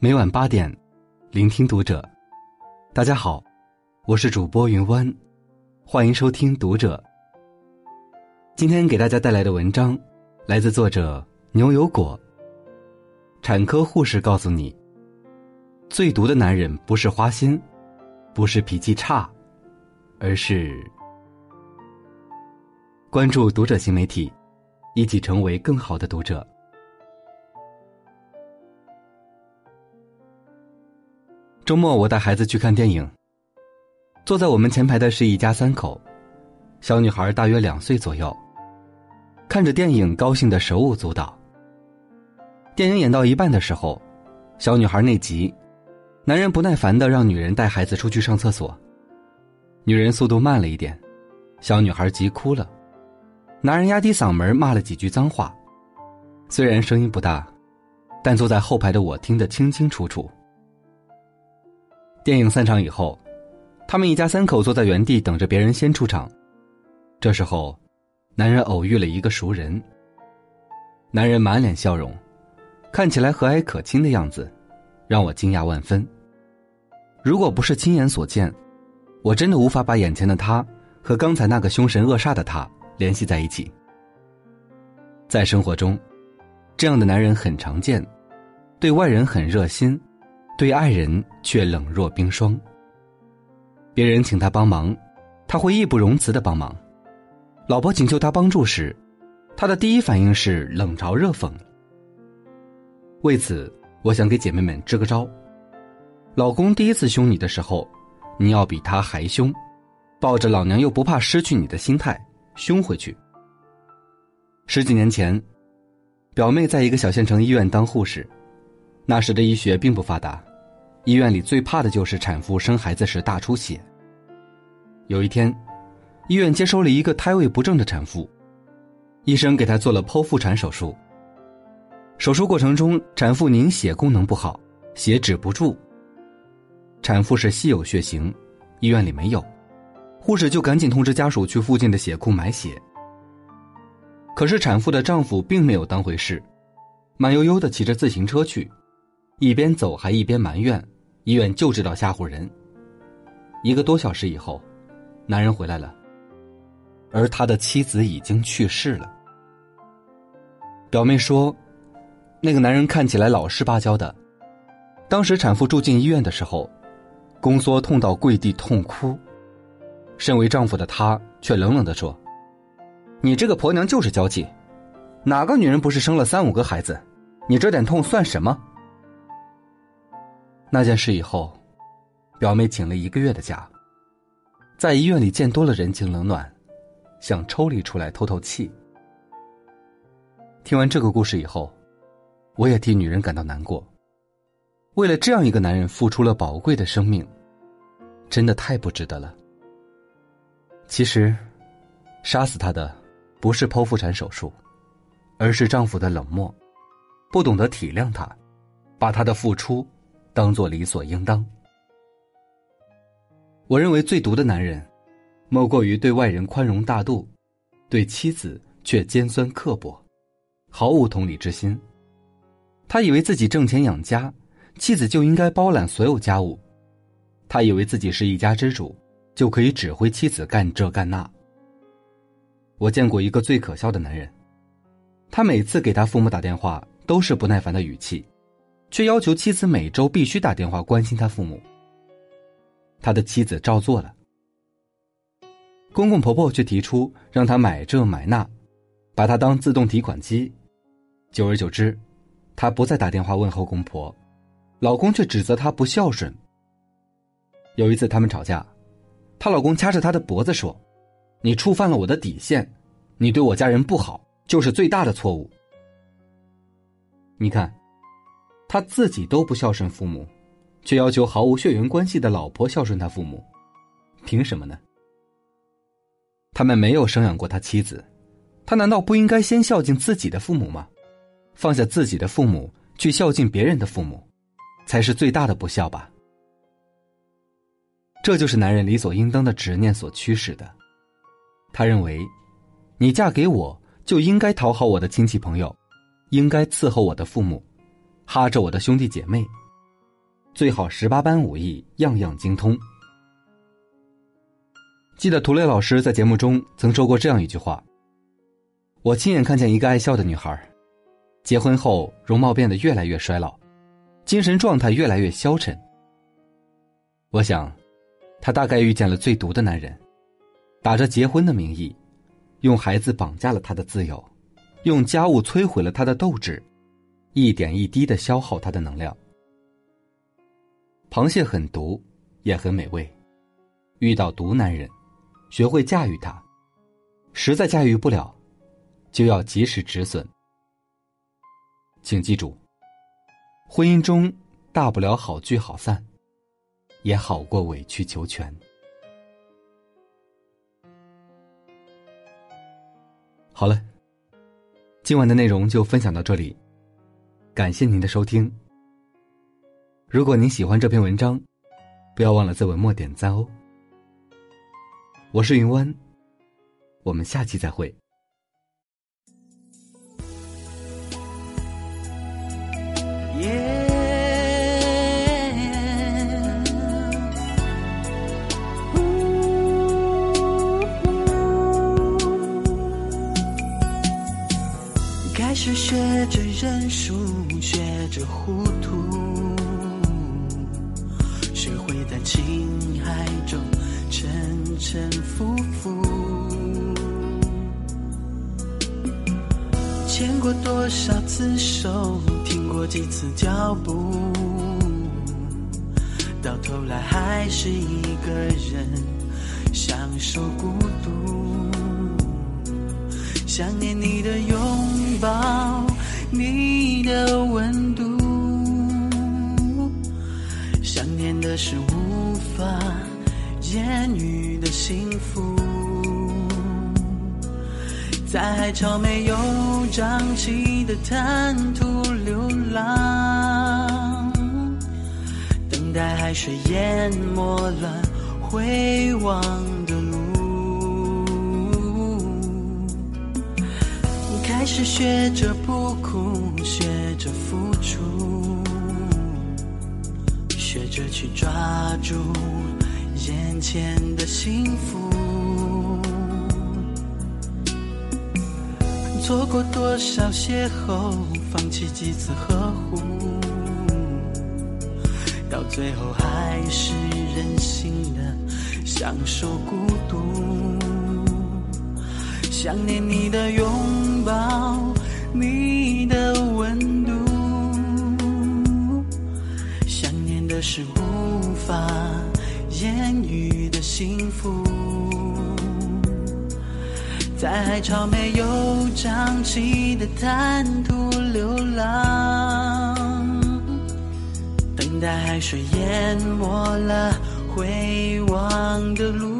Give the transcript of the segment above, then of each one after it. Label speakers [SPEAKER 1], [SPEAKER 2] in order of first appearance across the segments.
[SPEAKER 1] 每晚八点，聆听读者。大家好，我是主播云湾，欢迎收听读者。今天给大家带来的文章来自作者牛油果。产科护士告诉你，最毒的男人不是花心，不是脾气差，而是关注读者新媒体，一起成为更好的读者。周末，我带孩子去看电影。坐在我们前排的是一家三口，小女孩大约两岁左右，看着电影高兴的手舞足蹈。电影演到一半的时候，小女孩内急，男人不耐烦的让女人带孩子出去上厕所。女人速度慢了一点，小女孩急哭了，男人压低嗓门骂了几句脏话，虽然声音不大，但坐在后排的我听得清清楚楚。电影散场以后，他们一家三口坐在原地等着别人先出场。这时候，男人偶遇了一个熟人。男人满脸笑容，看起来和蔼可亲的样子，让我惊讶万分。如果不是亲眼所见，我真的无法把眼前的他和刚才那个凶神恶煞的他联系在一起。在生活中，这样的男人很常见，对外人很热心。对爱人却冷若冰霜。别人请他帮忙，他会义不容辞的帮忙；老婆请求他帮助时，他的第一反应是冷嘲热讽。为此，我想给姐妹们支个招：老公第一次凶你的时候，你要比他还凶，抱着老娘又不怕失去你的心态凶回去。十几年前，表妹在一个小县城医院当护士，那时的医学并不发达。医院里最怕的就是产妇生孩子时大出血。有一天，医院接收了一个胎位不正的产妇，医生给她做了剖腹产手术。手术过程中，产妇凝血功能不好，血止不住。产妇是稀有血型，医院里没有，护士就赶紧通知家属去附近的血库买血。可是产妇的丈夫并没有当回事，慢悠悠的骑着自行车去，一边走还一边埋怨。医院就知道吓唬人。一个多小时以后，男人回来了，而他的妻子已经去世了。表妹说，那个男人看起来老实巴交的。当时产妇住进医院的时候，宫缩痛到跪地痛哭。身为丈夫的他却冷冷的说：“你这个婆娘就是娇气，哪个女人不是生了三五个孩子？你这点痛算什么？”那件事以后，表妹请了一个月的假，在医院里见多了人情冷暖，想抽离出来透透气。听完这个故事以后，我也替女人感到难过。为了这样一个男人付出了宝贵的生命，真的太不值得了。其实，杀死她的不是剖腹产手术，而是丈夫的冷漠，不懂得体谅她，把她的付出。当做理所应当。我认为最毒的男人，莫过于对外人宽容大度，对妻子却尖酸刻薄，毫无同理之心。他以为自己挣钱养家，妻子就应该包揽所有家务；他以为自己是一家之主，就可以指挥妻子干这干那。我见过一个最可笑的男人，他每次给他父母打电话都是不耐烦的语气。却要求妻子每周必须打电话关心他父母。他的妻子照做了，公公婆婆却提出让他买这买那，把他当自动提款机。久而久之，他不再打电话问候公婆，老公却指责他不孝顺。有一次他们吵架，她老公掐着她的脖子说：“你触犯了我的底线，你对我家人不好就是最大的错误。”你看。他自己都不孝顺父母，却要求毫无血缘关系的老婆孝顺他父母，凭什么呢？他们没有生养过他妻子，他难道不应该先孝敬自己的父母吗？放下自己的父母去孝敬别人的父母，才是最大的不孝吧？这就是男人理所应当的执念所驱使的。他认为，你嫁给我就应该讨好我的亲戚朋友，应该伺候我的父母。哈着我的兄弟姐妹，最好十八般武艺样样精通。记得涂磊老师在节目中曾说过这样一句话：“我亲眼看见一个爱笑的女孩，结婚后容貌变得越来越衰老，精神状态越来越消沉。我想，她大概遇见了最毒的男人，打着结婚的名义，用孩子绑架了她的自由，用家务摧毁了她的斗志，一点一滴的消耗她的能量。”螃蟹很毒，也很美味。遇到毒男人，学会驾驭他；实在驾驭不了，就要及时止损。请记住，婚姻中大不了好聚好散，也好过委曲求全。好了，今晚的内容就分享到这里，感谢您的收听。如果您喜欢这篇文章，不要忘了在文末点赞哦。我是云湾，我们下期再会。
[SPEAKER 2] 着认输，学着糊涂。学会在情海中沉沉浮浮，牵过多少次手，停过几次脚步，到头来还是一个人享受孤独。想念你的拥抱，的温度，想念的是无。法言语的幸福，在海潮没有涨起的滩涂流浪，等待海水淹没了回望的是学着不哭，学着付出。学着去抓住眼前的幸福，错过多少邂逅，放弃几次呵护，到最后还是任性的享受孤独。想念你的拥抱，你的温度。想念的是无法言语的幸福，在海潮没有涨起的滩涂流浪，等待海水淹没了回望的路。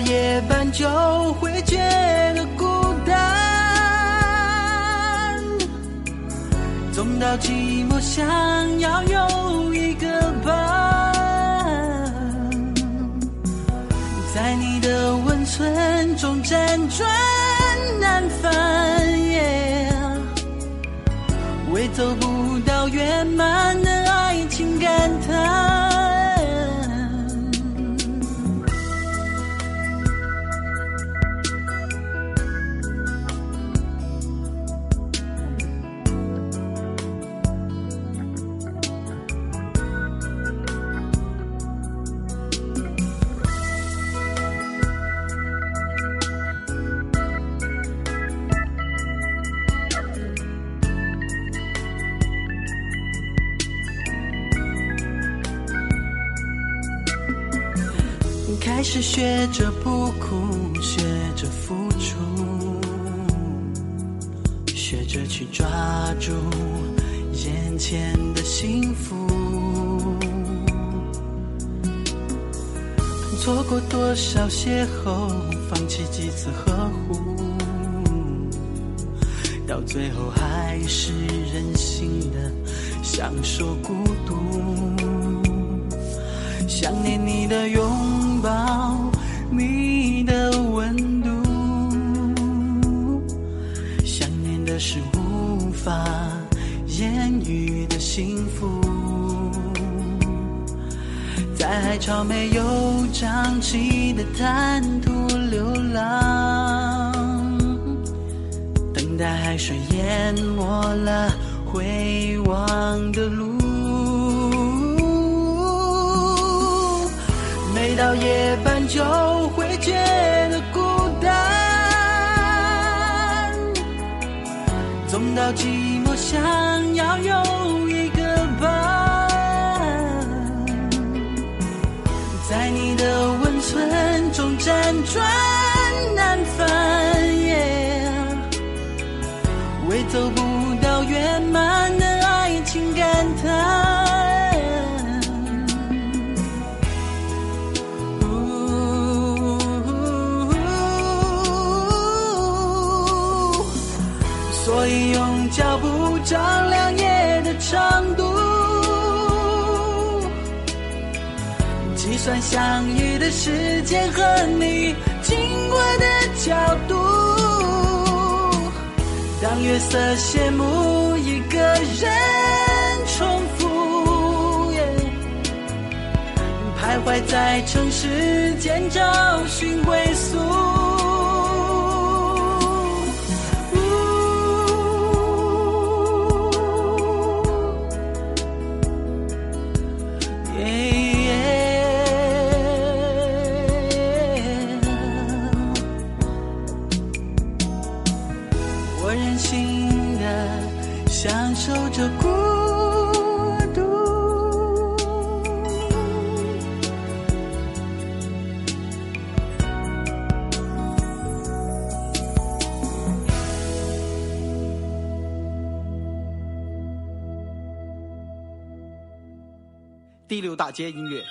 [SPEAKER 2] 夜半就会觉得孤单。总到寂寞，想要有一个伴，在你的温存中辗转难返，为走不到圆满的是学着不哭，学着付出，学着去抓住眼前的幸福。错过多少邂逅，放弃几次呵护，到最后还是任性的享受孤独。想念你的拥。抱你的温度，想念的是无法言语的幸福，在海潮没有涨起的滩涂流浪，等待海水淹没了回就会觉得孤单，总到寂寞想要有一个伴，在你的温存中辗转难返，为走算相遇的时间和你经过的角度。当月色谢幕，一个人重复，徘徊在城市间找寻归宿。第六大街音乐。